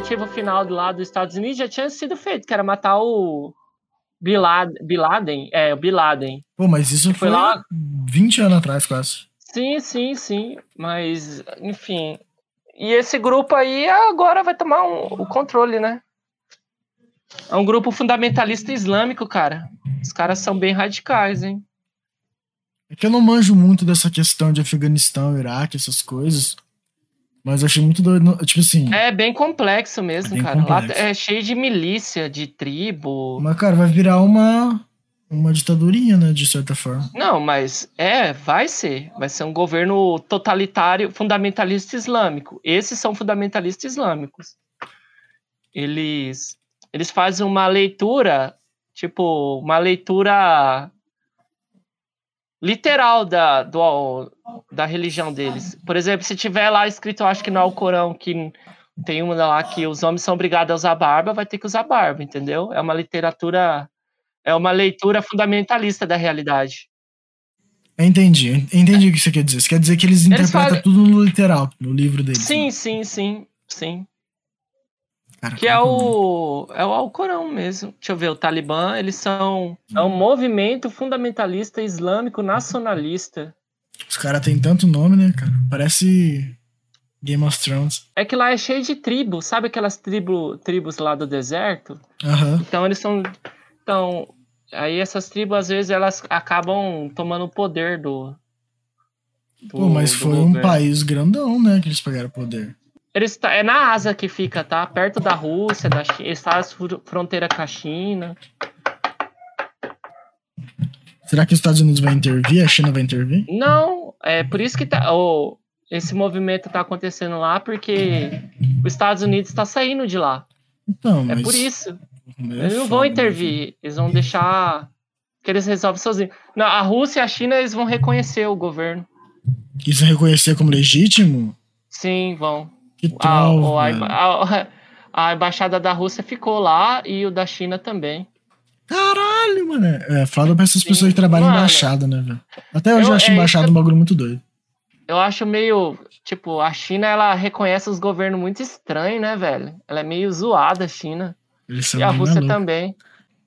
objetivo final do lado dos Estados Unidos já tinha sido feito, que era matar o Bin Laden, Bin Laden é, o Bin Laden. Pô, mas isso foi, Foi lá- lá 20 anos atrás, quase. Sim, sim, sim, mas enfim. E esse grupo aí agora vai tomar um- o controle, né? É um grupo fundamentalista islâmico, cara. Os caras são bem radicais, hein? É que eu não manjo muito dessa questão de Afeganistão, Iraque, essas coisas. Mas eu achei muito doido. Tipo assim. É bem complexo mesmo, É bem cara. Lá complexo. é cheio de milícia, de tribo. Mas, cara, vai virar uma. Uma ditadurinha, né? De certa forma. Não, mas é, vai ser. Vai ser um governo totalitário, fundamentalista islâmico. Esses são fundamentalistas islâmicos. Eles, eles fazem uma leitura, tipo, uma leitura literal da, do, da religião deles. Por exemplo, se tiver lá escrito, acho que no Alcorão, que tem uma lá que os homens são obrigados a usar barba, vai ter que usar barba, entendeu? É uma literatura, é uma leitura fundamentalista da realidade. Entendi. Entendi o que você quer dizer. Você quer dizer que eles interpretam fazem- tudo no literal, no livro deles. Sim, né? sim, sim, sim. Cara, Que é o é o Alcorão mesmo. Deixa eu ver, o Talibã, eles são é um movimento fundamentalista islâmico nacionalista. Os caras têm tanto nome, né, cara? Parece Game of Thrones. É que lá é cheio de tribos, sabe aquelas tribo, tribos lá do deserto? Aham. Então eles são então aí essas tribos às vezes elas acabam tomando o poder do, do Pô, mas foi um governo. país grandão, né? Que eles pegaram poder. Eles tá, é na Ásia que fica, tá? Perto da Rússia, da China, fr- fronteira com a China. Será que os Estados Unidos vai intervir? A China vai intervir? Não, é por isso que tá, o, esse movimento tá acontecendo lá, porque os Estados Unidos está saindo de lá. Então, É por isso. É Eles não vão intervir, eles vão deixar que eles resolvem sozinhos. Não, a Rússia e a China, eles vão reconhecer o governo. Isso reconhecer como legítimo? Sim, vão. Que A, tal, a, velho? a- a embaixada da Rússia ficou lá e o da China também. Caralho, mano. É, fala pra essas Sim, pessoas que trabalham em mano. embaixada, né, velho? Até hoje eu, Eu- acho é embaixada isso- um bagulho muito doido. Eu acho meio. Tipo, a China, ela reconhece os governos muito estranhos, né, velho? Ela é meio zoada, a China. E a Rússia também.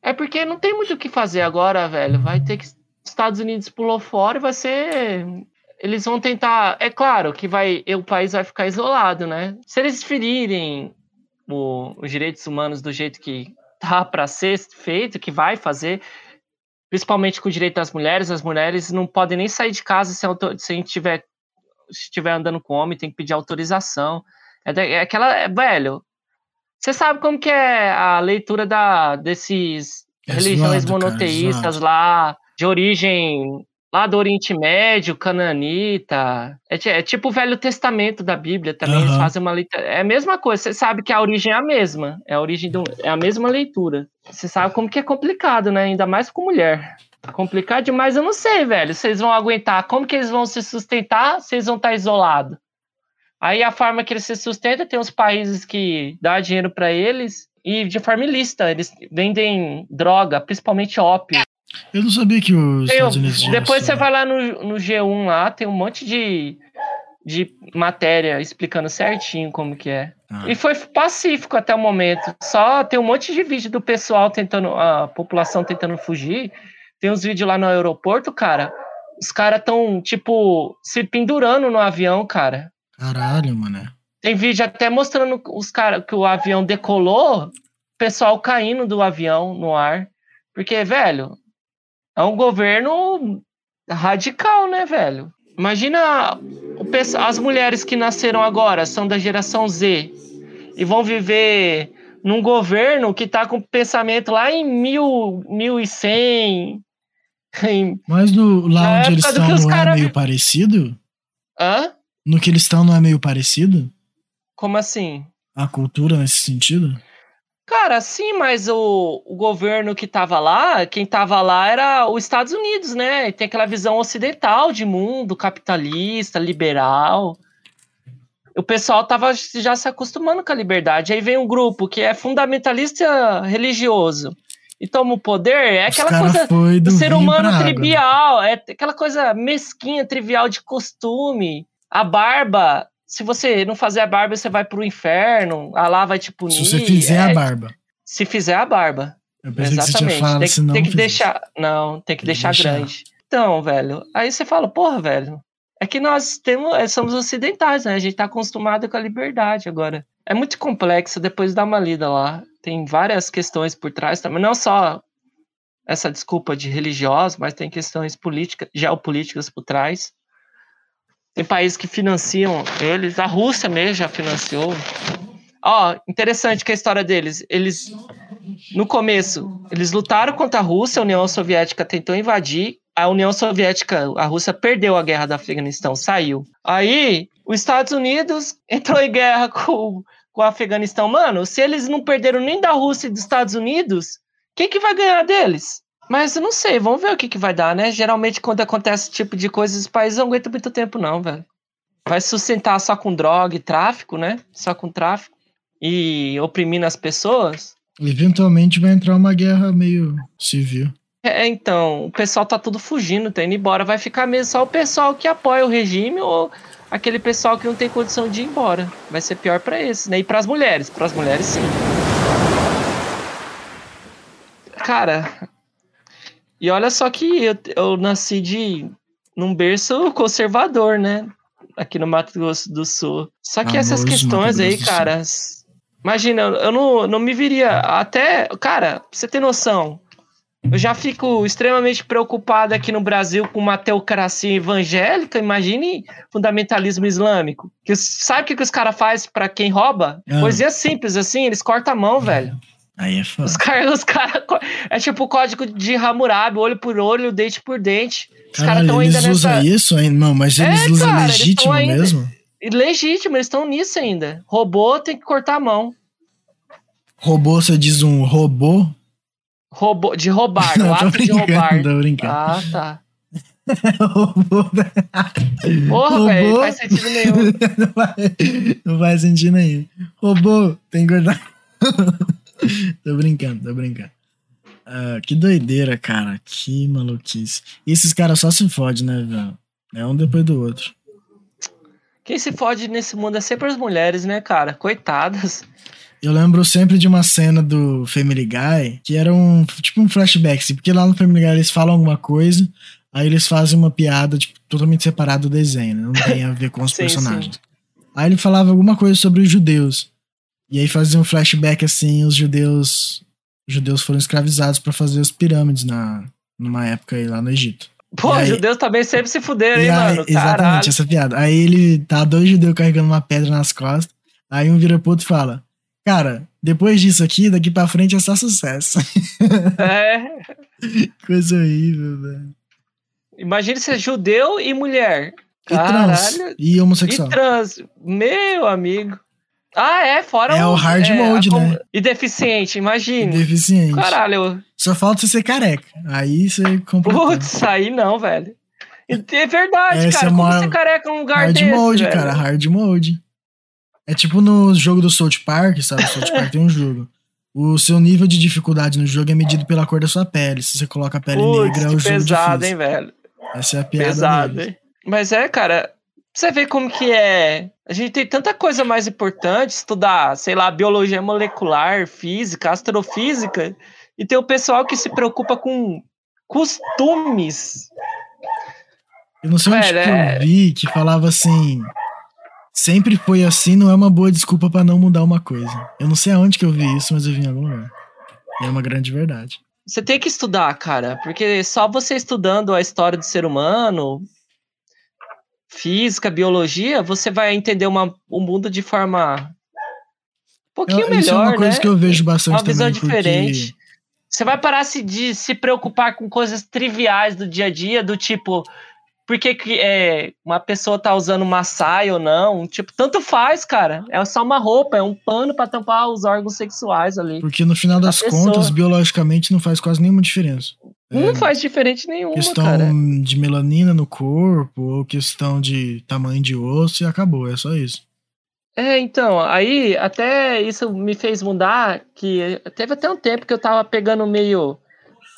É porque não tem muito o que fazer agora, velho. Vai ter que. Estados Unidos pulou fora e vai ser. Eles vão tentar. É claro que vai, o país vai ficar isolado, né? Se eles ferirem o- os direitos humanos do jeito que tá para ser feito, que vai fazer, principalmente com o direito das mulheres, as mulheres não podem nem sair de casa se, auto- se a gente tiver se estiver andando com homem, tem que pedir autorização. É, é aquela. é, velho, você sabe como que é a leitura da, desses É religiões cara, monoteístas zoado. lá, de origem lá do Oriente Médio, cananita. É, é tipo o Velho Testamento da Bíblia também. Eles Aham. fazem uma leitura. É a mesma coisa. Você sabe que a origem é a mesma. É a origem do, é a mesma leitura. Você sabe como que é complicado, né? Ainda mais com mulher. Complicado demais, eu não sei, velho. Vocês vão aguentar. Como que eles vão se sustentar eles vão estar isolados? Aí a forma que eles se sustentam, tem uns países que dá dinheiro pra eles e de forma ilícita. Eles vendem droga, principalmente ópio. Eu não sabia que os Tem Estados Unidos depois você vai lá no, no G1 lá, tem um monte de, de matéria explicando certinho como que é. Ah. E foi pacífico até o momento. Só tem um monte de vídeo do pessoal tentando, a população tentando fugir. Tem uns vídeos lá no aeroporto, cara. Os caras tão, tipo, se pendurando no avião, cara. Caralho, mano. Tem vídeo até mostrando os caras que o avião decolou, o pessoal caindo do avião no ar. Porque, velho, é um governo radical, né, velho? Imagina as mulheres que nasceram agora, são da geração Z, e vão viver num governo que tá com pensamento lá em mil, 1100. Em, Mas no, lá onde eles estão não é cara meio vi- parecido? hã? No que eles estão não é meio parecido? Como assim? A cultura nesse sentido? Cara, sim, mas o, o governo que tava lá, quem tava lá era os Estados Unidos, né? Tem aquela visão ocidental de mundo, capitalista, liberal. O pessoal tava já se acostumando com a liberdade. Aí vem um grupo que é fundamentalista religioso e toma o poder, é Os aquela coisa do do ser humano né? trivial, é aquela coisa mesquinha, trivial de costume. A barba se você não fazer a barba, você vai pro inferno, a lá vai te punir. Se você fizer é, a barba. Se fizer a barba. Eu pensei Exatamente. que você falado, tem, não tem que deixar. Não, tem que Tem que deixar deixar. grande. Então, velho, aí você fala, porra, velho. É que nós temos, é, somos ocidentais, né? A gente tá acostumado com a liberdade agora. É muito complexo, depois dá uma lida lá. Tem várias questões por trás também, não só essa desculpa de religiosos, mas tem questões políticas, geopolíticas por trás. Tem países que financiam eles, a Rússia mesmo já financiou. Ó, interessante que a história deles, eles no começo, eles lutaram contra a Rússia, a União Soviética tentou invadir, a União Soviética, a Rússia perdeu a guerra do Afeganistão, saiu. Aí, os Estados Unidos entrou em guerra com, com o Afeganistão. Mano, se eles não perderam nem da Rússia e dos Estados Unidos, quem que vai ganhar deles? Mas eu não sei, vamos ver o que, que vai dar, né? Geralmente, quando acontece esse tipo de coisa, os países não aguentam muito tempo, não, velho. Vai sustentar só com droga e tráfico, né? Só com tráfico. E oprimindo as pessoas. Eventualmente vai entrar uma guerra meio civil. É, então, o pessoal tá tudo fugindo, tá indo embora. Vai ficar mesmo só o pessoal que apoia o regime ou aquele pessoal que não tem condição de ir embora. Vai ser pior pra esses, né? E pras mulheres. Pras mulheres, sim. Cara, e olha só que eu, eu nasci de num berço conservador, né? Aqui no Mato Grosso do Sul. Só que essas Famoso questões Mato aí, cara. Imagina, eu não, não me viria até. Cara, pra você ter noção, eu já fico extremamente preocupado aqui no Brasil com uma teocracia evangélica. Imagine fundamentalismo islâmico. Que, sabe o que, que os caras fazem pra quem rouba? Ah. Coisinha simples assim, eles cortam a mão, velho. Aí é foda. Os caras, os cara, é tipo o código de Hammurabi, olho por olho, dente por dente. Os caras estão ainda eles usam nessa. isso ainda? Não, mas É, eles usam cara, eles legítimo tão ainda- mesmo? Legítimo, eles estão nisso ainda. Robô tem que cortar a mão. Robô, você diz um robô? Robô, de roubar, o Não, ato de roubar. tô brincando. Ah, tá. robô. Porra, velho, não faz sentido nenhum. não, faz, não faz sentido nenhum. Robô, tem que cortar. tô brincando, tô brincando. Ah, que doideira, cara. Que maluquice. E esses caras só se fodem, né, velho? É um depois do outro. Quem se fode nesse mundo é sempre as mulheres, né, cara? Coitadas. Eu lembro sempre de uma cena do Family Guy que era um tipo um flashback, assim, porque lá no Family Guy eles falam alguma coisa, aí eles fazem uma piada tipo, totalmente separada do desenho, né? não tem a ver com os Sim, personagens. Aí ele falava alguma coisa sobre os judeus. E aí fazia um flashback assim, os judeus os judeus foram escravizados pra fazer as pirâmides na numa época aí lá no Egito. Pô, aí- judeus também sempre se fuderam, hein, aí- mano? exatamente, Caralho. essa piada. Aí ele tá dois judeus carregando uma pedra nas costas. Aí um vira pro outro e fala: Cara, depois disso aqui, daqui pra frente é só sucesso. É. Coisa horrível, velho. Imagine ser judeu e mulher. E trans. Caralho. E homossexual. E trans. Meu amigo. Ah, é, fora É o hard é, mode, a né? E deficiente, E imagine. deficiente. Caralho, Só falta você ser careca. Aí você completou. putz, aí não, velho. E É verdade, Essa cara. é Como uma você careca num lugar Hard desse, mode, velho? cara. Hard mode. É tipo no jogo do South Park, sabe? O South Park tem um jogo. O seu nível de dificuldade no jogo é medido pela cor da sua pele. Se você coloca a pele Putz, negra, é o jogo pesado, difícil. hein, velho? Essa é a piada Pesado, deles. hein? Mas é, cara, você vê como que é. A gente tem tanta coisa mais importante, estudar, sei lá, biologia molecular, física, astrofísica, e tem o pessoal que se preocupa com costumes. Eu não sei onde Velho, que é- eu vi que falava assim. Sempre foi assim, não é uma boa desculpa pra não mudar uma coisa. Eu não sei aonde que eu vi isso, mas eu vi em algum lugar. E é uma grande verdade. Você tem que estudar, cara, porque só você estudando a história do ser humano, física, biologia, você vai entender uma, o mundo de forma um pouquinho Eu- melhor, isso é uma coisa né? que eu vejo bastante uma visão também. porque- diferente. Você vai parar se- de se preocupar com coisas triviais do dia a dia, do tipo, por que, que é, uma pessoa tá usando uma saia ou não? Tipo, tanto faz, cara. É só uma roupa, é um pano pra tampar os órgãos sexuais ali. Porque no final das contas, biologicamente, não faz quase nenhuma diferença. Não É, faz diferente nenhuma, questão cara. de melanina no corpo, ou questão de tamanho de osso, e acabou, é só isso. É, então, aí até isso me fez mudar, que teve até um tempo que eu tava pegando meio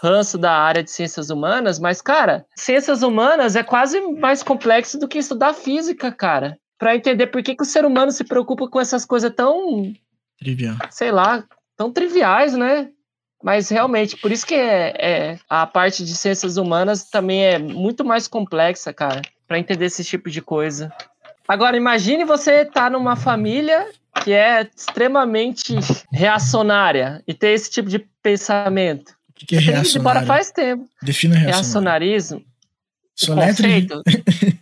ranço da área de ciências humanas, mas, cara, ciências humanas é quase mais complexo do que estudar física, cara. Pra entender por que, que o ser humano se preocupa com essas coisas tão, Trivial. sei lá, tão triviais, né? Mas realmente, por isso que é, é- a parte de ciências humanas também é muito mais complexa, cara, Pra entender esse tipo de coisa. Agora, imagine você estar numa família que é extremamente reacionária e ter esse tipo de pensamento. O que, que é ir embora reacionário? faz tempo. Defina reacionário. Reacionarismo, o Soletre. conceito.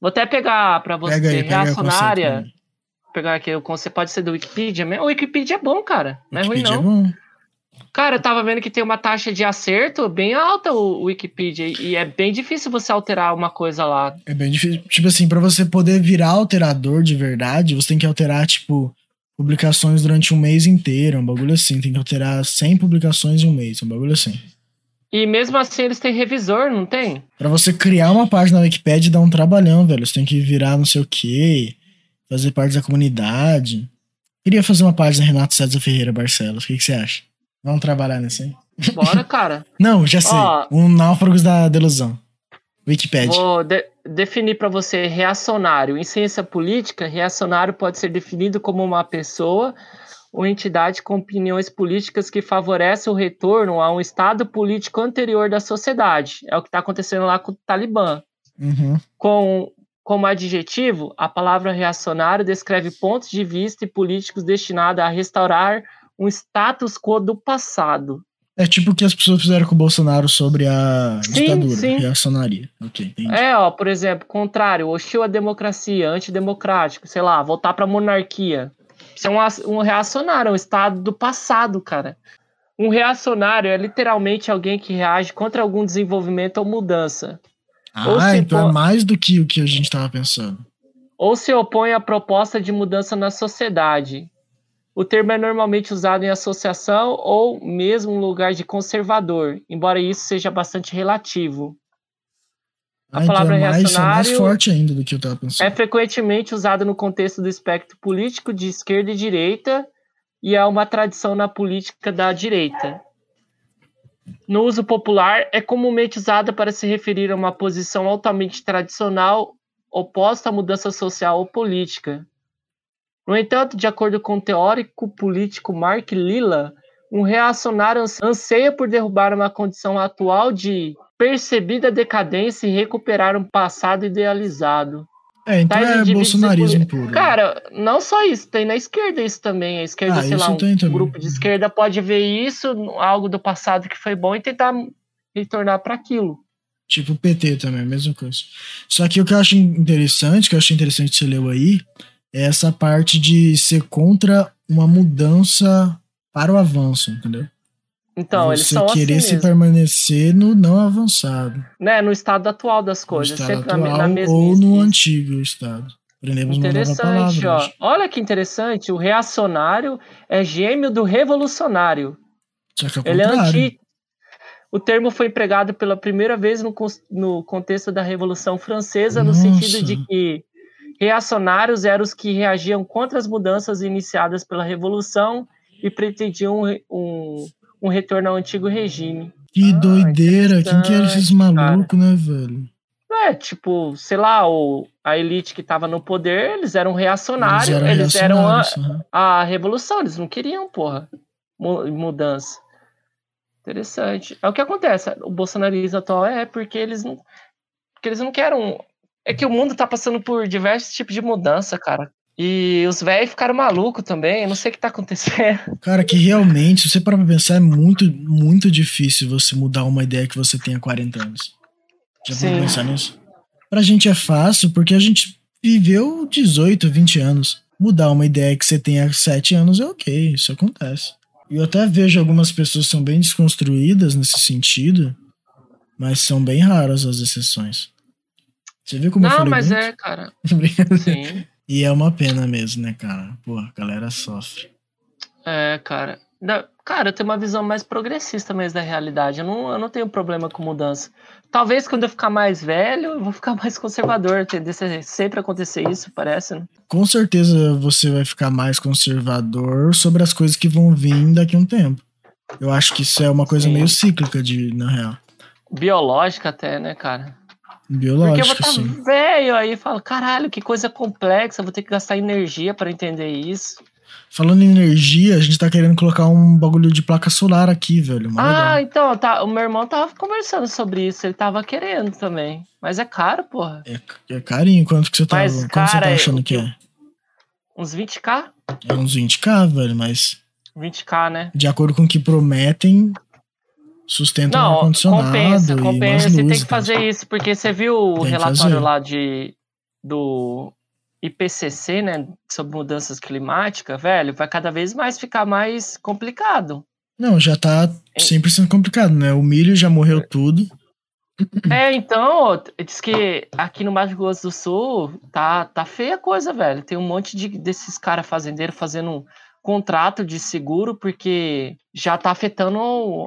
Vou até pegar pra você. Pega aí, pega reacionária. conceito. pegar aqui o conceito, pode ser do Wikipedia mesmo. O Wikipedia é bom, cara. Não é ruim, Wikipedia não. é bom. Cara, eu tava vendo que tem uma taxa de acerto bem alta o Wikipedia. E é bem difícil você alterar uma coisa lá. É bem difícil. Tipo assim, pra você poder virar alterador de verdade, você tem que alterar, tipo, publicações durante um mês inteiro. Um bagulho assim. Tem que alterar 100 publicações em um mês. Um bagulho assim. E mesmo assim eles têm revisor, não tem? Pra você criar uma página na Wikipedia dá um trabalhão, velho. Você tem que virar não sei o quê, fazer parte da comunidade. Queria fazer uma página Renato César Ferreira Barcelos. O que, que você acha? Vamos trabalhar nisso aí? Bora, cara. Não, já sei. Ó. um Náufragos da Delusão. Wikipedia. Vou de- definir para você reacionário. Em ciência política, reacionário pode ser definido como uma pessoa ou entidade com opiniões políticas que favorece o retorno a um estado político anterior da sociedade. É o que está acontecendo lá com o Talibã. Uhum. Com, como adjetivo, a palavra reacionário descreve pontos de vista e políticos destinados a restaurar um status quo do passado. É tipo o que as pessoas fizeram com o Bolsonaro sobre a Sim, ditadura, sim. reacionaria. Ok, entendi. É, ó, por exemplo, contrário, hostil à democracia, antidemocrático, sei lá, voltar pra monarquia. Isso é um, um reacionário, é um estado do passado, cara. Um reacionário é literalmente alguém que reage contra algum desenvolvimento ou mudança, ou Ah, se então for- é mais do que o que a gente tava pensando. ou se opõe à proposta de mudança na sociedade. O termo é normalmente usado em associação ou mesmo lugar de conservador, embora isso seja bastante relativo. A Ah, então palavra é mais, é mais reacionário forte ainda do que eu tava pensando. É frequentemente usado no contexto do espectro político de esquerda e direita e é uma tradição na política da direita. No uso popular, é comumente usada para se referir a uma posição altamente tradicional oposta à mudança social ou política. No entanto, de acordo com o teórico político Mark Lilla, um reacionário ans- anseia por derrubar uma condição atual de percebida decadência e recuperar um passado idealizado. É, então Tais é indivíduos bolsonarismo puro. Cara, não só isso, tem na esquerda isso também. A esquerda, Ah, sei lá, um também. grupo de esquerda pode ver isso, algo do passado que foi bom, e tentar retornar para aquilo. Tipo o PT também, a mesma coisa. Só que o que eu acho interessante, que eu achei interessante que você leu aí, é essa parte de ser contra uma mudança para o avanço, entendeu? Então, eles Você são assim querer se mesmo, permanecer no não avançado. né? No estado atual das No coisas, estado na, me- atual na mesma ou no antigo estado. Aprendemos Interessante, palavra. ó. Olha que interessante, o reacionário é gêmeo do revolucionário. Só que ao Ele é contrário. anti. O termo foi empregado pela primeira vez no, no contexto da Revolução Francesa, no Nossa. sentido de que reacionários eram os que reagiam contra as mudanças iniciadas pela Revolução e pretendiam um, um, um retorno ao antigo regime. Que Ah, doideira. Quem que era esses malucos, né, velho? É, tipo, sei lá, o, a elite que estava no poder, eles eram reacionários, eram eles eram a, a revolução, eles não queriam, porra, mu- mudança. Interessante. É o que acontece. O bolsonarismo atual é porque eles não. Porque eles não querem. É que o mundo tá passando por diversos tipos de mudança, cara. E os velhos ficaram malucos também. Eu não sei o que tá acontecendo. Cara, que realmente, se você parar pra pensar, é muito, muito difícil você mudar uma ideia que você tem há 40 anos. Já vou pensar nisso? Pra gente é fácil, porque a gente viveu 18, 20 anos. Mudar uma ideia que você tem há 7 anos é ok, isso acontece. E eu até vejo algumas pessoas que são bem desconstruídas nesse sentido, mas são bem raras as exceções. Você viu como eu não, falei mas muito? é, cara. Sim. E é uma pena mesmo, né, cara? Pô, a galera sofre. É, cara. Da- Cara, eu tenho uma visão mais progressista mesmo da realidade. Eu não, eu não tenho problema com mudança. Talvez quando eu ficar mais velho, eu vou ficar mais conservador. Tendência sempre acontecer isso, parece, né? Com certeza você vai ficar mais conservador sobre as coisas que vão vir daqui a um tempo. Eu acho que isso é uma coisa Sim. meio cíclica, de, na real. Biológica até, né, cara? Biológica, Porque eu vou estar velho aí e falo, caralho, que coisa complexa, vou ter que gastar energia pra entender isso. Falando em energia, a gente tá querendo colocar um bagulho de placa solar aqui, velho. Ah, legal. então, tá, o meu irmão tava conversando sobre isso, ele tava querendo também. Mas é caro, porra. É, é carinho, quanto que você tá, Mas, quanto você cara, tá achando que que é? Uns 20k? É uns 20k, velho, mas 20k, né? de acordo com o que prometem, sustenta um Não, ar-condicionado compensa, e compensa. Você tem que e fazer isso, porque você viu o Tem relatório lá de, do IPCC, né? Sobre mudanças climáticas, velho, vai cada vez mais ficar mais complicado. Não, já tá 100% complicado, né? O milho já morreu tudo. É, então, diz que aqui no Mato Grosso do Sul tá, tá feia a coisa, velho. Tem um monte de, desses caras fazendeiros fazendo um contrato de seguro porque já tá afetando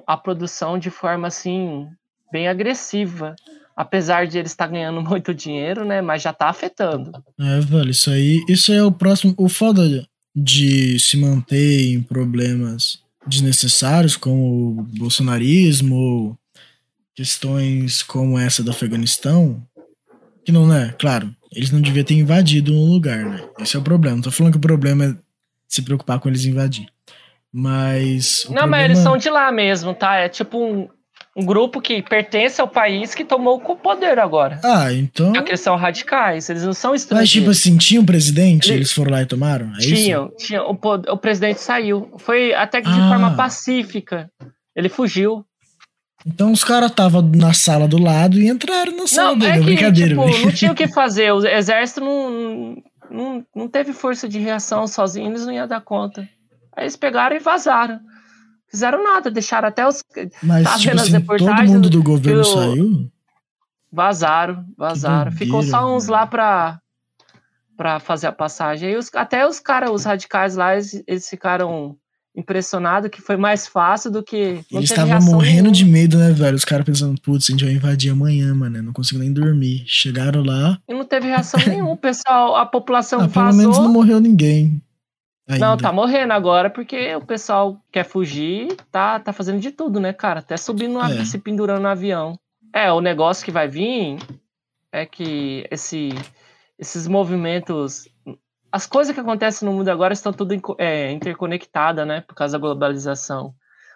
a produção de forma assim bem agressiva. Apesar de eles estar ganhando muito dinheiro, né? Mas já tá afetando. É, velho, isso aí. Isso aí é o próximo. O foda de se manter em problemas desnecessários, como o bolsonarismo, ou questões como essa do Afeganistão, que não é, claro, eles não deviam ter invadido um lugar, né? Esse é o problema. Não tô falando que o problema é se preocupar com eles invadir. Mas. Não, mas problema- eles são de lá mesmo, tá? É tipo um, um grupo que pertence ao país que tomou o poder agora. Ah, então. Só que eles são radicais, eles não são Mas, estrangeiros. tipo assim, tinha um presidente, Ele- eles foram lá e tomaram? É isso? Tinham, tinha, o, o presidente saiu. Foi até que de Ah. forma pacífica. Ele fugiu. Então os caras estavam na sala do lado e entraram na sala Não, dele. é que, brincadeira, tipo, brincadeira. não tinha o que fazer. O exército não, não, não teve força de reação sozinho, eles não iam dar conta. Aí eles pegaram e vazaram. Fizeram nada, deixaram até os. Mas, tá tipo assim, todo mundo do governo saiu? Vazaram, vazaram. Ficou só uns lá pra, pra fazer a passagem. Aí os, até os caras, os radicais lá, eles, eles ficaram impressionados que foi mais fácil do que. estavam reação morrendo nenhuma. de medo, né, velho? Os caras pensando, putz, a gente vai invadir amanhã, mano. Não consigo nem dormir. Chegaram lá. E não teve reação nenhuma. O pessoal, a população Ah, pelo menos não morreu ninguém. Ainda. Não, tá morrendo agora porque o pessoal quer fugir, tá, tá fazendo de tudo, né, cara? Até subindo, no avi- É. se pendurando no avião. É, o negócio que vai vir é que esse, esses movimentos. As coisas que acontecem no mundo agora estão tudo é, interconectadas, né? Por causa da globalização.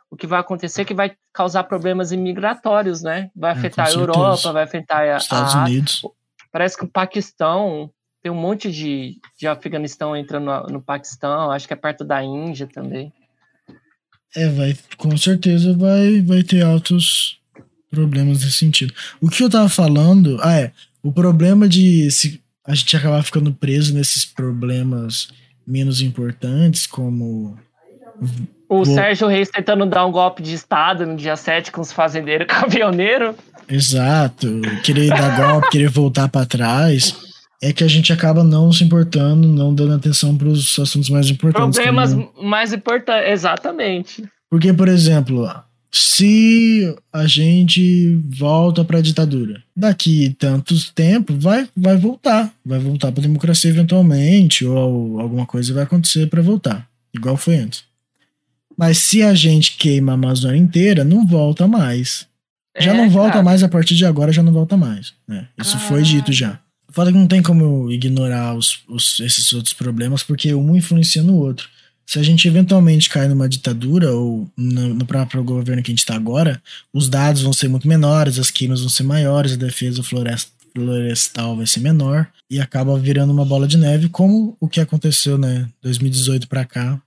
O que vai acontecer é que vai causar problemas imigratórios, né? Vai É, afetar a certeza. Europa, vai afetar a, Estados a Unidos. Parece que o Paquistão tem um monte de, de Afeganistão entrando no, no Paquistão, acho que é perto da Índia também. É, vai, com certeza vai, vai ter altos problemas nesse sentido. O que eu tava falando, ah, é, o problema de se a gente acabar ficando preso nesses problemas menos importantes, como O Vou- Sérgio Reis tentando dar um golpe de Estado no dia 7 com os fazendeiros caminhoneiros. exato, querer dar golpe, querer voltar pra trás, é que a gente acaba não se importando, não dando atenção para os assuntos mais importantes. Problemas como- mais importantes, exatamente. Porque, por exemplo, se a gente volta para a ditadura, daqui tantos tempo vai, vai voltar, vai voltar para a democracia eventualmente, ou alguma coisa vai acontecer para voltar, igual foi antes. Mas se a gente queima a Amazônia inteira, não volta mais. Já É, não volta cara. mais a partir de agora, já não volta mais. né? Isso foi Ah. dito já. Fala que não tem como ignorar os, os- esses outros problemas, porque um influencia no outro. Se a gente eventualmente cair numa ditadura, ou no, no próprio governo que a gente está agora, os dados vão ser muito menores, as queimas vão ser maiores, a defesa floresta, florestal vai ser menor, e acaba virando uma bola de neve, como o que aconteceu, né, 2018 para cá,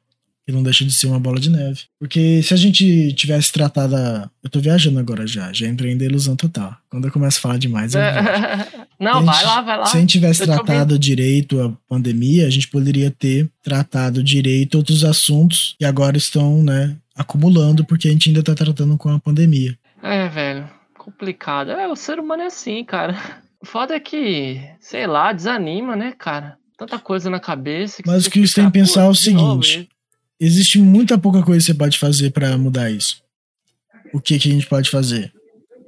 que não deixa de ser uma bola de neve. Porque se a gente tivesse tratado a... Eu tô viajando agora já, já entrei em delusão total. Quando eu começo a falar demais, eu viajo. Não, A vai gente- lá, vai lá. Se a gente tivesse Eu tratado direito a pandemia, a gente poderia ter tratado direito outros assuntos que agora estão, né, acumulando porque a gente ainda tá tratando com a pandemia. É, velho, complicado. É, o ser humano é assim, cara. O foda é que, sei lá, desanima, né, cara? Tanta coisa na cabeça. Mas você o que você tem que ficar, pensar é "Pô, o de novo seguinte, Existe muita pouca coisa que você pode fazer pra mudar isso. O que que a gente pode fazer?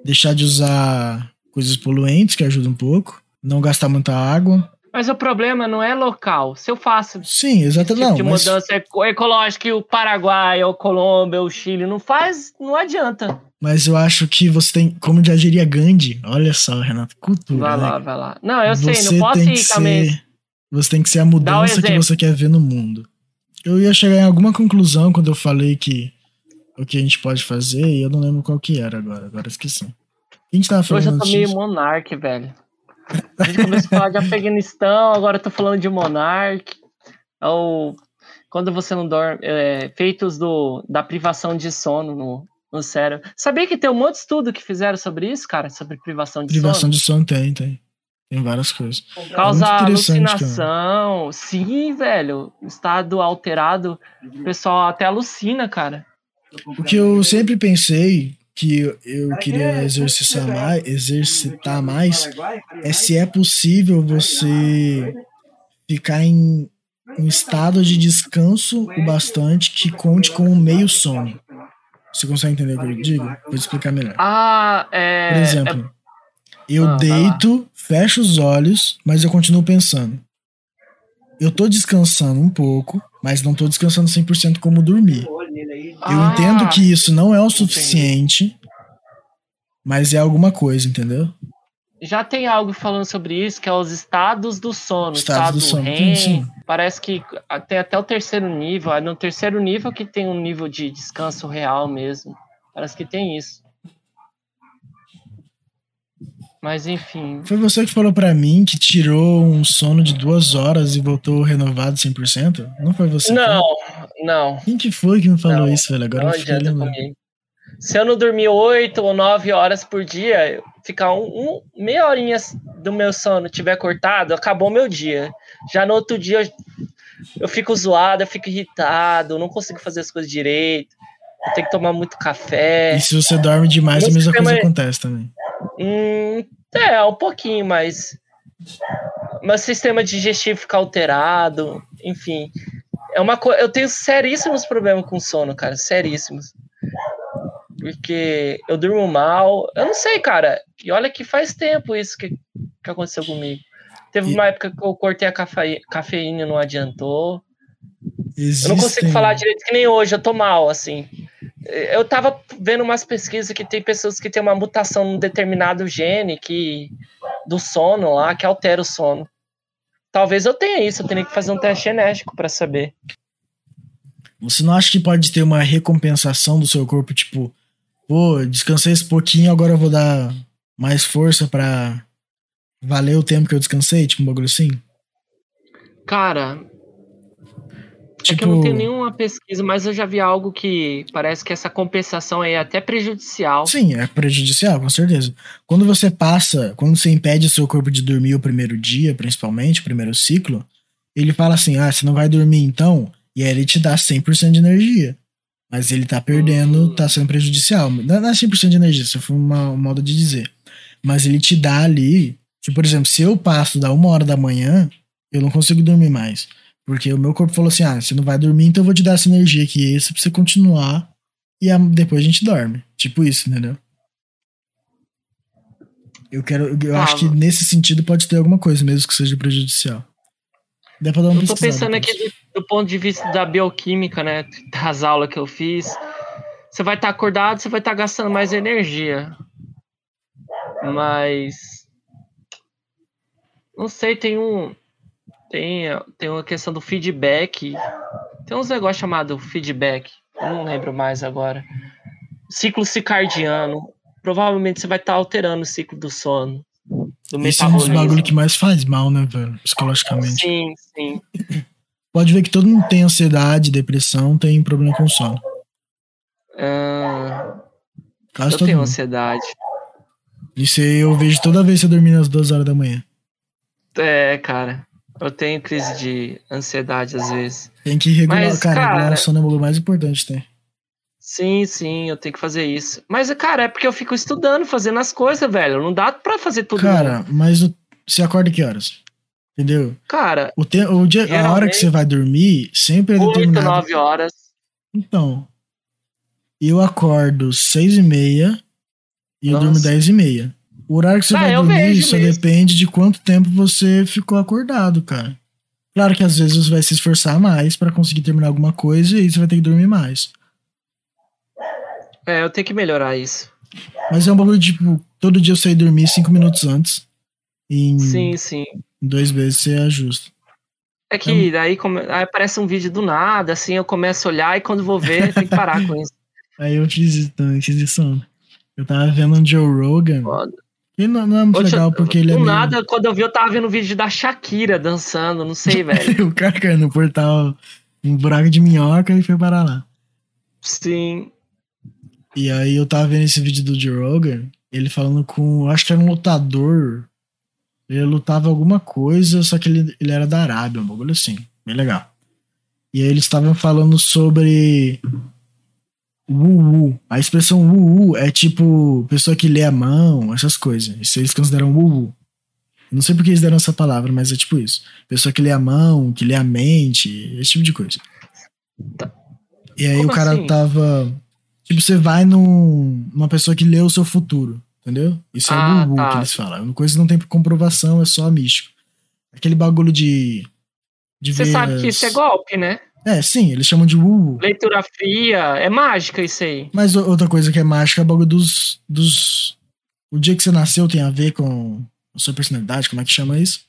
Deixar de usar coisas poluentes, que ajuda um pouco. Não gastar muita água. Mas o problema não é local. Se eu faço Sim, exatamente. Tipo de não, mudança mas... ecológica e o Paraguai, ou Colômbia, ou o Chile não faz, não adianta. Mas eu acho que você tem, como já diria Gandhi, olha só, Renato, cultura. Vai né? lá, vai lá. Não, eu você sei, não posso ir ser, Você tem que ser a mudança um que você quer ver no mundo. Eu ia chegar em alguma conclusão quando eu falei que o que a gente pode fazer, e eu não lembro qual que era agora, agora esqueci. A gente tava falando Hoje eu tô meio monarque, velho. A gente começou a falar de Afeganistão, agora eu tô falando de monarque. Ou quando você não dorme, é, feitos do, da privação de sono no, no cérebro. Sabia que tem um monte de estudo que fizeram sobre isso, cara? Sobre privação de privação sono? Privação de sono tem, tem. Tem várias coisas. Causa é alucinação. Cara. Sim, velho. Estado alterado. O pessoal até alucina, cara. O que eu sempre pensei que eu queria exercitar mais, exercitar mais é se é possível você ficar em um estado de descanso o bastante que conte com um meio sono. Você consegue entender o que eu digo? Vou explicar melhor. Ah, é. Por exemplo, é... eu ah, deito, fecho os olhos, mas eu continuo pensando. Eu tô descansando um pouco, mas não tô descansando 100% como dormir. Eu ah, entendo que isso não é o suficiente, entendi. mas é alguma coisa, entendeu? Já tem algo falando sobre isso, que é os estados do sono. Estados estado do sono, REM, sim. Parece que tem até o terceiro nível. É no terceiro nível que tem um nível de descanso real mesmo. Parece que tem isso. Mas enfim. Foi você que falou para mim que tirou um sono de duas horas e voltou renovado 100%? Não foi você? Não, não. Quem que foi que me falou não, isso, velho? Agora não eu fiquei lembrando. Se eu não dormir oito ou nove horas por dia, ficar um, um, meia horinha do meu sono tiver cortado, acabou meu dia. Já no outro dia eu, eu fico zoado, eu fico irritado, não consigo fazer as coisas direito. Eu tenho que tomar muito café. E se você dorme demais, a mesma coisa é... acontece também. Hum, é, um pouquinho, mas. Meu sistema digestivo fica alterado, enfim. É uma coisa. Eu tenho seríssimos problemas com sono, cara. Seríssimos. Porque eu durmo mal. Eu não sei, cara. E olha que faz tempo isso que, que aconteceu comigo. Teve e... uma época que eu cortei a cafe... cafeína e não adiantou. Existem... Eu não consigo falar direito que nem hoje, eu tô mal, assim. Eu tava vendo umas pesquisas que tem pessoas que têm uma mutação num determinado gene que do sono lá que altera o sono. Talvez eu tenha isso, eu tenho que fazer um teste genético para saber. Você não acha que pode ter uma recompensação do seu corpo, tipo, pô, descansei esse pouquinho, agora eu vou dar mais força para valer o tempo que eu descansei, tipo um bagulho assim? Cara, Tipo... É que eu não tenho tipo nenhuma pesquisa, mas eu já vi algo que parece que essa compensação é até prejudicial. Sim, é prejudicial, com certeza. Quando você passa, quando você impede o seu corpo de dormir o primeiro dia, principalmente, o primeiro ciclo, ele fala assim: ah, você não vai dormir então? E aí ele te dá 100% de energia. Mas ele tá perdendo, hum. tá sendo prejudicial. Não é 100% de energia, isso foi uma, um modo de dizer. Mas ele te dá ali. Tipo, por exemplo, se eu passo da uma hora da manhã, eu não consigo dormir mais. Porque o meu corpo falou assim: ah, você não vai dormir, então eu vou te dar essa energia aqui esse pra você continuar. E a, depois a gente dorme. Tipo isso, entendeu? Eu quero. Eu ah, acho que nesse sentido pode ter alguma coisa, mesmo que seja prejudicial. Dá pra dar uma Eu tô pensando aqui do, do, ponto de vista da bioquímica, né? Das aulas que eu fiz. Você vai estar tá acordado, você vai estar tá gastando mais energia. Mas. Não sei, tem um. Tem, tem uma questão do feedback. Tem uns negócios chamados feedback. Eu não lembro mais agora. Ciclo circadiano. Provavelmente você vai estar tá alterando o ciclo do sono. Do Esse é um dos bagulho que mais faz mal, né, velho? Psicologicamente. Sim, sim. Pode ver que todo mundo tem ansiedade, depressão, tem problema com sono. Uh, eu tenho mundo. ansiedade. Isso aí eu vejo toda vez que você dormir às duas horas da manhã. É, cara. Eu tenho crise de ansiedade às vezes. Tem que regular, Mas, cara, cara, regular o sono é o mais importante, tem. Sim, sim, eu tenho que fazer isso. Mas, cara, é porque eu fico estudando, fazendo as coisas, velho. Não dá pra fazer tudo. Cara, mas o... você acorda que horas? Entendeu? Cara, o, te... o dia... a hora que você vai dormir sempre é 8, determinado. 9 horas. Então, eu acordo seis e meia e Nossa. eu durmo dez e meia. O horário que você Ah, vai dormir só mesmo. depende de quanto tempo você ficou acordado, cara. Claro que às vezes você vai se esforçar mais pra conseguir terminar alguma coisa e aí você vai ter que dormir mais. É, eu tenho que melhorar isso. Mas é um bagulho de, tipo, todo dia eu sair dormir cinco minutos antes. Em Sim, sim. dois meses você ajusta. É que daí come... aí aparece um vídeo do nada, assim, eu começo a olhar e quando vou ver, tem que parar com isso. Aí eu fiz isso também, fiz isso. Eu tava vendo um Joe Rogan. Foda. Ele não, não é muito Oxe, legal porque ele é Do meio... nada, quando eu vi, eu tava vendo um vídeo da Shakira dançando, não sei, velho. o cara caiu no portal, um buraco de minhoca e foi parar lá. Sim. E aí eu tava vendo esse vídeo do Joe Rogan, ele falando com, acho que era um lutador. Ele lutava alguma coisa, só que ele, ele era da Arábia, um bagulho assim. Bem legal. E aí eles estavam falando sobre Wu-Wu. A expressão Wu-Wu é tipo pessoa que lê a mão, essas coisas. Isso eles consideram Wu-Wu. Não sei porque eles deram essa palavra, mas é tipo isso. Pessoa que lê a mão, que lê a mente, esse tipo de coisa. Tá. E aí Como o cara assim? tava. Tipo, você vai num, numa pessoa que lê o seu futuro, entendeu? Isso é o Ah, Wu-Wu tá. que eles falam. É uma coisa que não tem comprovação, é só místico. Aquele bagulho de. de Você sabe que as- isso é golpe, né? É, sim, eles chamam de Wu-Wu. Leitura fria, é mágica isso aí. Mas outra coisa que é mágica é o bagulho dos, dos. O dia que você nasceu tem a ver com a sua personalidade, como é que chama isso?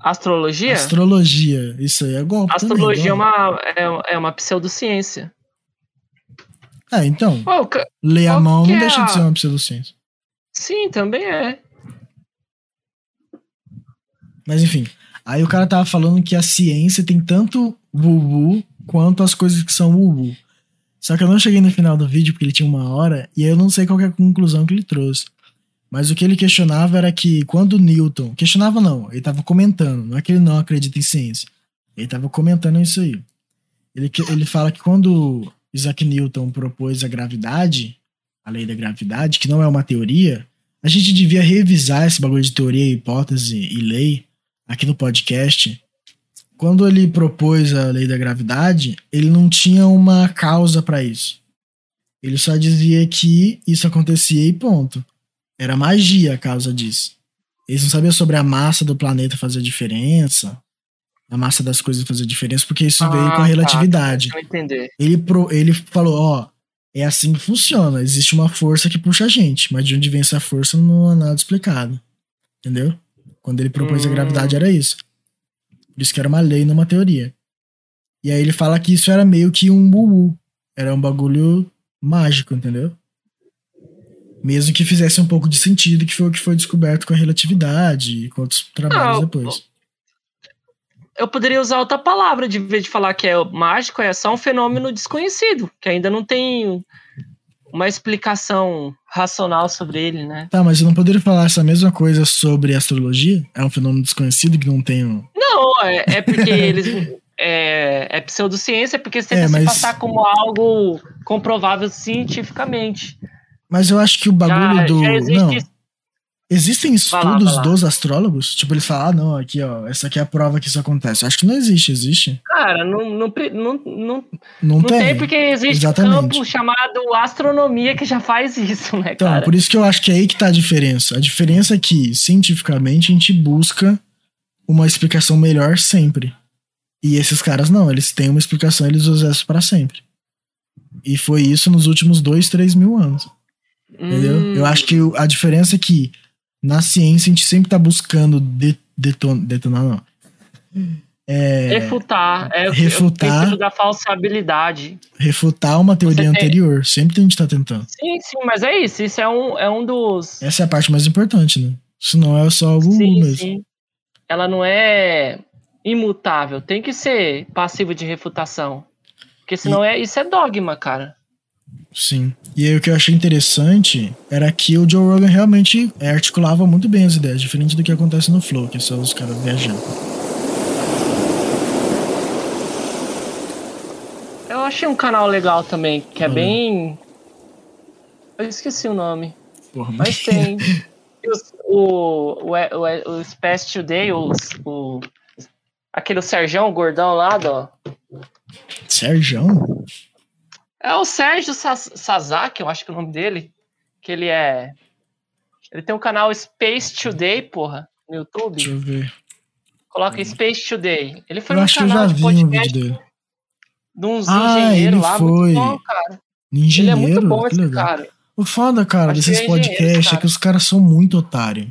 Astrologia? Astrologia. Isso aí é golpe. Astrologia é também, uma, é, é uma pseudociência. É, então, ca- ler a qual mão não é deixa a- de ser uma pseudociência. sim, também é. Mas enfim, aí o cara tava falando que a ciência tem tanto wu quanto as coisas que são wu Só que eu não cheguei no final do vídeo porque ele tinha uma hora e aí eu não sei qual é a conclusão que ele trouxe. Mas o que ele questionava era que quando Newton. Questionava não, ele tava comentando, não é que ele não acredita em ciência. Ele tava comentando isso aí. Ele, ele fala que quando Isaac Newton propôs a gravidade, a lei da gravidade, que não é uma teoria, a gente devia revisar esse bagulho de teoria, hipótese e lei aqui no podcast. Quando ele propôs a lei da gravidade, ele não tinha uma causa pra isso. Ele só dizia que isso acontecia e ponto. Era magia a causa disso. Eles não sabiam sobre a massa do planeta fazer diferença, a massa das coisas fazer diferença, porque isso veio com Ah, a relatividade. Tá, deixa eu entender. Ele, pro, ele falou, ó, é assim que funciona. Existe uma força que puxa a gente, mas de onde vem essa força não há nada explicado. Entendeu? Quando ele propôs a Hum. gravidade era isso. Por isso que era uma lei, não uma teoria. E aí ele fala que isso era meio que um bubu. Era um bagulho mágico, entendeu? Mesmo que fizesse um pouco de sentido, que foi o que foi descoberto com a relatividade e com outros trabalhos Não, depois. Eu poderia usar outra palavra, de vez de falar que é mágico, é só um fenômeno desconhecido, que ainda não tem uma explicação racional sobre ele, né? Tá, mas eu não poderia falar essa mesma coisa sobre astrologia? É um fenômeno desconhecido que não tem um... Não, é, é porque eles. É, é pseudociência porque você tenta É, se mas- passar como algo comprovável cientificamente. Mas eu acho que o bagulho Já- do. já existe Não. Isso. Existem Vai lá, estudos vai lá. dos astrólogos? Tipo, eles falam, ah, não, aqui, ó, essa aqui é a prova que isso acontece. Acho que não existe, existe? Cara, não, não, não, não, Não, não tem. tem, porque existe um Exatamente. campo chamado astronomia que já faz isso, né, Então, cara? por isso que eu acho que é aí que tá a diferença. A diferença é que, cientificamente, a gente busca uma explicação melhor sempre. E esses caras não, eles têm uma explicação, eles usam essa pra sempre. E foi isso nos últimos dois, três mil anos. Entendeu? Hum, Eu acho que a diferença é que na ciência a gente sempre tá buscando de, deton, detonar, não. É, Refutar. É refutar. Da falsabilidade. refutar uma teoria tem- anterior. Sempre a gente tá tentando. Sim, sim, mas é isso. Isso é um, é um dos. Essa é a parte mais importante, né? Senão é só o sim, mesmo. sim. Ela não é imutável. Tem que ser passivo de refutação. Porque senão é, isso é dogma, cara. Sim. E aí o que eu achei interessante era que o Joe Rogan realmente é, articulava muito bem as ideias, diferente do que acontece no Flow, que é só os caras viajando. Eu achei um canal legal também, que é bem. Eu esqueci o nome. Porra, Mas tem. E os- o, o, o, o Space Today, os, o, aquele Serjão gordão lá, ó. Sérgio? É o Sérgio Sa- Sazaki, eu acho que é o nome dele. Que ele é Ele tem um canal Space Today, porra, no YouTube. Deixa eu ver. Coloca Space Today. Ele foi eu no acho que eu canal já de vi um vídeo podcast dele. de uns Ah, engenheiros lá. foi Muito bom, cara. Engenheiro, Ele é muito bom esse cara. O foda, cara, Acho desses é podcasts é que os caras são muito otários.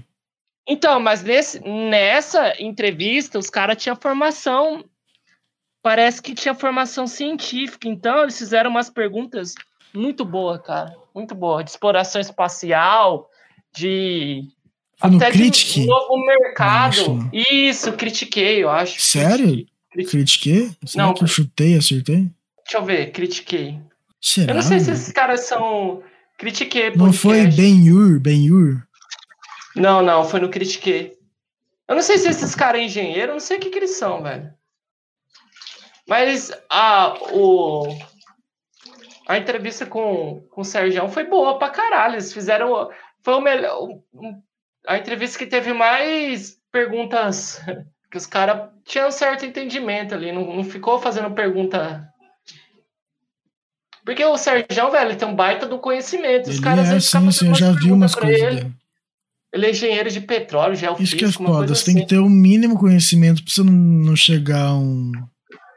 Então, mas nesse, nessa entrevista, os caras tinham formação. Parece que tinha formação científica. Então, eles fizeram umas perguntas muito boas, cara. Muito boa. De exploração espacial, de. No até Critic? de um novo mercado. Isso, critiquei, eu acho. Sério? Criti- Critiquei? Será Não. que eu chutei, acertei? Deixa eu ver, critiquei. Será? Eu não sei se esses caras são. Critiquei. Não foi podcast. Ben-Hur, Ben-Hur? Não, não, foi no Critiquei. Eu não sei se esses caras é engenheiro, eu não sei o que, que eles são, velho. Mas a, o, a entrevista com, com o Sérgio foi boa pra caralho. Eles fizeram. Foi o melhor. A entrevista que teve mais perguntas. Que os caras tinham um certo entendimento ali. Não, não ficou fazendo pergunta. Porque o Sérgio, velho, ele tem um baita do conhecimento. Os Ele caras é, sim, sim, eu já vi umas coisas ele. dele. Ele é engenheiro de petróleo, geofísico, Isso que é foda, você tem que assim. ter o mínimo conhecimento pra você não, não chegar a um,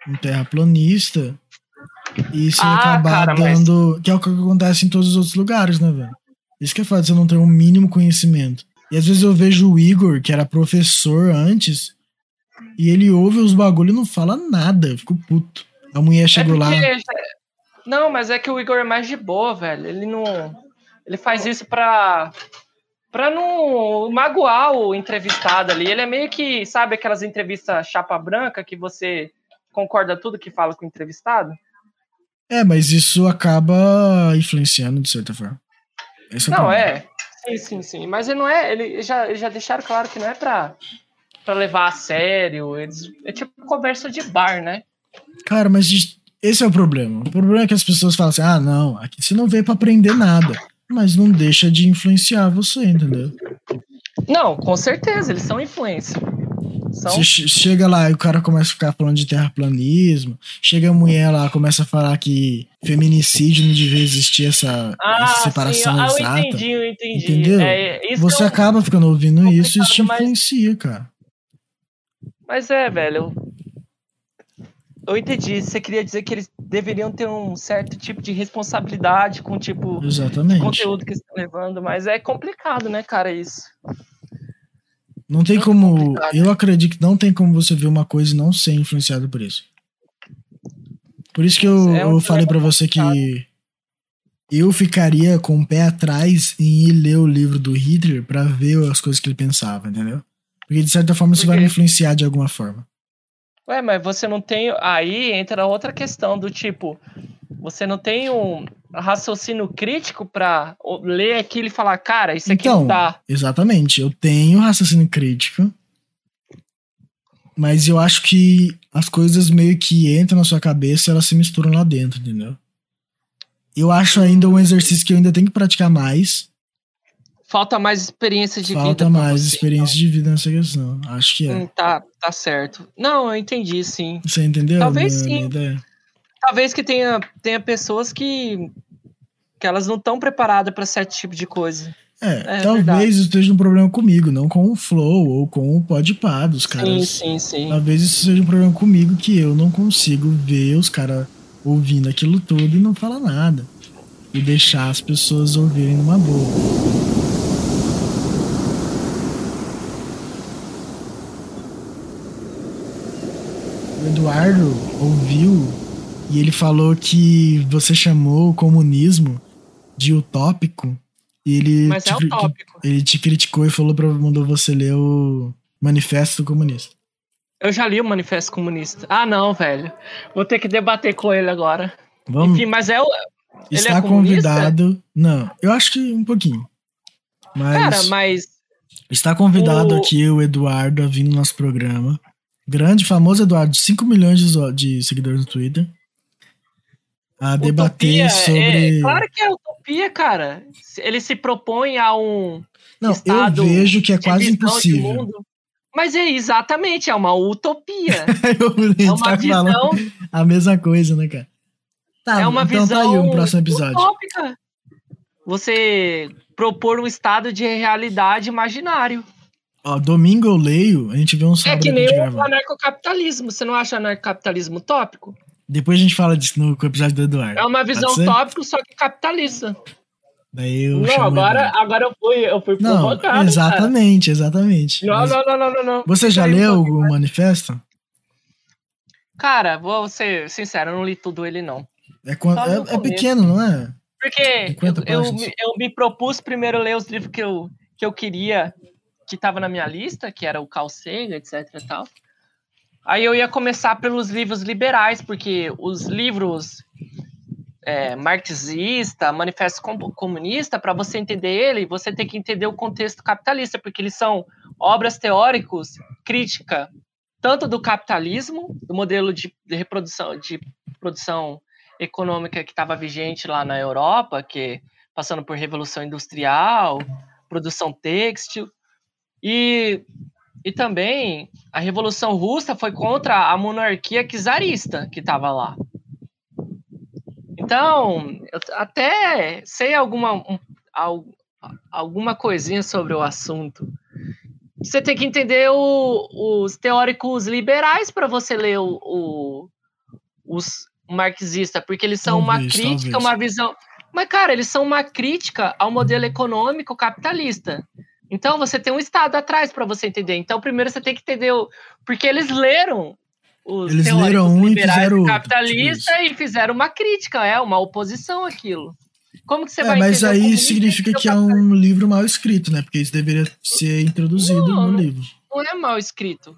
um terraplanista e você Ah, acabar cara, mas- dando. Que é o que acontece em todos os outros lugares, né, velho? Isso que é foda, você não ter o mínimo conhecimento. E às vezes eu vejo o Igor, que era professor antes, e ele ouve os bagulho e não fala nada, eu fico puto. A mulher chegou É lá. porque- Não, mas é que o Igor é mais de boa, velho. Ele não. Ele faz isso pra. Pra não magoar o entrevistado ali. Ele é meio que, sabe, aquelas entrevistas chapa branca que você concorda tudo que fala com o entrevistado? É, mas isso acaba influenciando de certa forma. Esse o Não, problema. é. Sim, sim, sim. Mas ele não é. Ele já, eles já deixaram claro que não é pra, pra levar a sério. Eles, é tipo conversa de bar, né? Cara, mas esse é o problema. O problema é que as pessoas falam assim: ah, não, aqui você não veio pra aprender nada. Mas não deixa de influenciar você, entendeu? Não, com certeza, eles são influência. São Você che- chega lá e o cara começa a ficar falando de terraplanismo. Chega a mulher lá, começa a falar que feminicídio não devia existir essa, Ah, essa separação sim, ah, eu exata. entendi, eu entendi. Entendeu? É, Você é um- acaba ficando ouvindo isso e isso te complicado, mas- influencia, cara. Mas é, velho. Eu... eu entendi. Você queria dizer que eles deveriam ter um certo tipo de responsabilidade com o tipo de Exatamente. conteúdo que estão levando, mas é complicado, né, cara, isso. Não tem como. Eu acredito que não tem como você ver uma coisa e não ser influenciado por isso. Por isso que eu, É um eu falei pra você que eu ficaria com o pé atrás em ir ler o livro do Hitler pra ver as coisas que ele pensava, entendeu? Porque de certa forma isso vai me influenciar de alguma forma. Ué, mas você não tem. Aí entra outra questão do tipo. Você não tem um raciocínio crítico pra ler aquilo e falar, cara, isso aqui Então, não dá. Exatamente. Eu tenho raciocínio crítico. Mas eu acho que as coisas meio que entram na sua cabeça e elas se misturam lá dentro, entendeu? Eu acho ainda um exercício que eu ainda tenho que praticar mais. Falta mais experiência de vida. Falta mais você, experiência de vida nessa questão. Acho que é. Hum, tá, tá certo. Não, eu entendi, sim. Você entendeu? Talvez sim. ideia? Talvez que tenha, tenha pessoas que, que elas não estão preparadas para certo tipo de coisa. É, É talvez verdade. isso esteja um problema comigo, não com o Flow ou com o Podpah dos Sim, caras. sim, sim. Talvez isso seja um problema comigo que eu não consigo ver os caras ouvindo aquilo tudo e não falar nada. E deixar as pessoas ouvirem numa boa. O Eduardo ouviu e ele falou que você chamou o comunismo de utópico. E ele, Mas te, é utópico. ele te criticou e falou pra, mandou você ler o Manifesto Comunista. Eu já li o Manifesto Comunista. Ah, não, velho. Vou ter que debater com ele agora. Vamos, Enfim, mas é o. está é convidado. Não, eu acho que um pouquinho. Mas, Cara, mas. está convidado o- aqui o Eduardo a vir no nosso programa. Grande, famoso Eduardo, 5 milhões de, de seguidores no Twitter. A debater utopia sobre. É, claro que é utopia, cara. Ele se propõe a um. Não, eu vejo que é quase impossível. Mas é exatamente, é uma utopia. É uma tá falando visão a mesma coisa, né, cara? Tá, é uma então visão tá aí um próximo episódio. utópica. Você propor um estado de realidade imaginário. Ó, domingo eu leio, a gente vê um É que nem o anarcocapitalismo. Você não acha anarcocapitalismo tópico? Depois a gente fala disso no episódio do Eduardo. É uma visão tópico, só que capitalista. Daí eu Não, agora, agora eu fui, eu fui Não, provocado. cara. exatamente, exatamente. Não, Mas não, não, não, não, não. Você já leu o manifesto? Cara, vou ser sincero, eu não li tudo ele, não. É, quan- Só no é- é pequeno, não é? Porque 50 eu, eu, eu me propus primeiro ler os livros que eu, que eu queria, que tava na minha lista, que era o Carl Sagan, etc e tal. Aí eu ia começar pelos livros liberais, porque os livros é, marxista, manifesto Com- comunista, para você entender ele, você tem que entender o contexto capitalista, porque eles são obras teóricos crítica tanto do capitalismo, do modelo de, de reprodução, de produção econômica que estava vigente lá na Europa, que passando por revolução industrial, produção têxtil, e, e também a revolução russa foi contra a monarquia czarista que estava lá. Então, eu até sei alguma, um, al- alguma coisinha sobre o assunto. Você tem que entender o- os teóricos liberais para você ler o, o- os marxistas, porque eles são uma Talvez, crítica, talvez. uma visão. Mas, cara, eles são uma crítica ao modelo econômico capitalista. Então, você tem um Estado atrás para você entender. Então, primeiro você tem que entender o. Porque eles leram os Eles leram um e liberais outro, capitalista tipo e fizeram uma crítica, é, uma oposição àquilo. Como que você É, vai mas aí significa e que é um livro mal escrito, né? Porque isso deveria ser introduzido Não, no livro. não é mal escrito.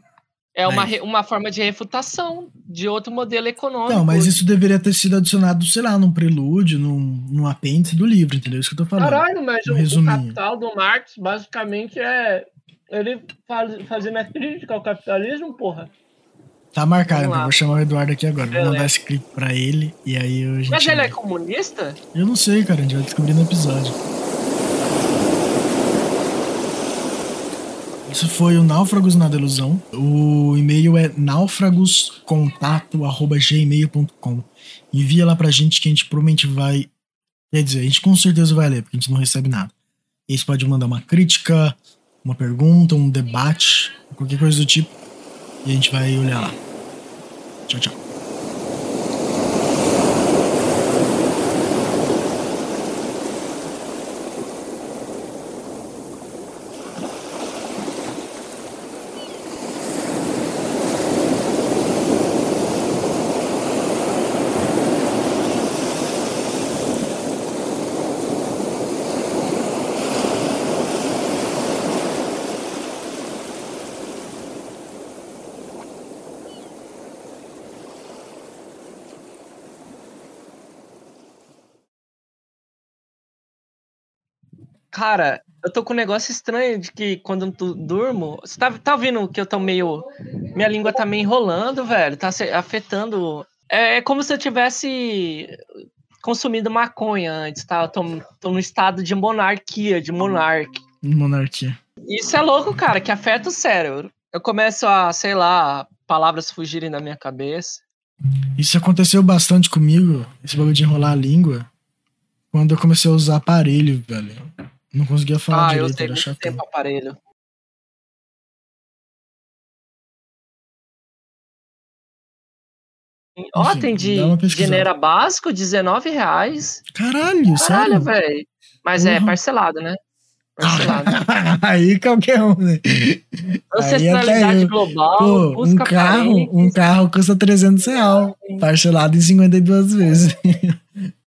É uma, re- uma forma de refutação de outro modelo econômico. Não, mas isso deveria ter sido adicionado, sei lá, num prelúdio, num, num apêndice do livro, entendeu? Isso que eu tô falando. Caralho, mas Um o, capital do Marx basicamente é ele faz, fazendo a crítica ao capitalismo, porra. Tá marcado, então vou chamar o Eduardo aqui agora. Vou mandar esse clipe pra ele e aí a gente. Mas ele é comunista? Eu não sei, cara, a gente vai descobrir no episódio. Isso foi o Náufragos na Delusão. O e-mail é náufragoscontato.gmail.com. Envia lá pra gente que a gente provavelmente vai. Quer dizer, a gente com certeza vai ler, porque a gente não recebe nada. E você pode mandar uma crítica, uma pergunta, um debate, qualquer coisa do tipo. E a gente vai olhar lá. Tchau, tchau. Cara, eu tô com um negócio estranho de que quando eu tu- durmo. Você tá, tá ouvindo que eu tô meio. Minha língua tá meio enrolando, velho. Tá afetando. É, é como se eu tivesse consumido maconha antes, tá? Eu tô, tô no estado de monarquia, de monarque. Monarquia. Isso é louco, cara, que afeta o cérebro. Eu começo a, sei lá, palavras fugirem da minha cabeça. Isso aconteceu bastante comigo, esse bagulho de enrolar a língua, quando eu comecei a usar aparelho, velho. Não conseguia falar ah, eu direito, usei era muito tempo aparelho. Ó, Enfim, tem de genera básico, 19 reais. Caralho, Caralho, sério? velho. Mas é Porra. parcelado, né? Parcelado. Aí qualquer um, né? Ancestralidade eu. global, Pô, um busca carro, parentes. um carro custa 300 reais, parcelado em 52 vezes.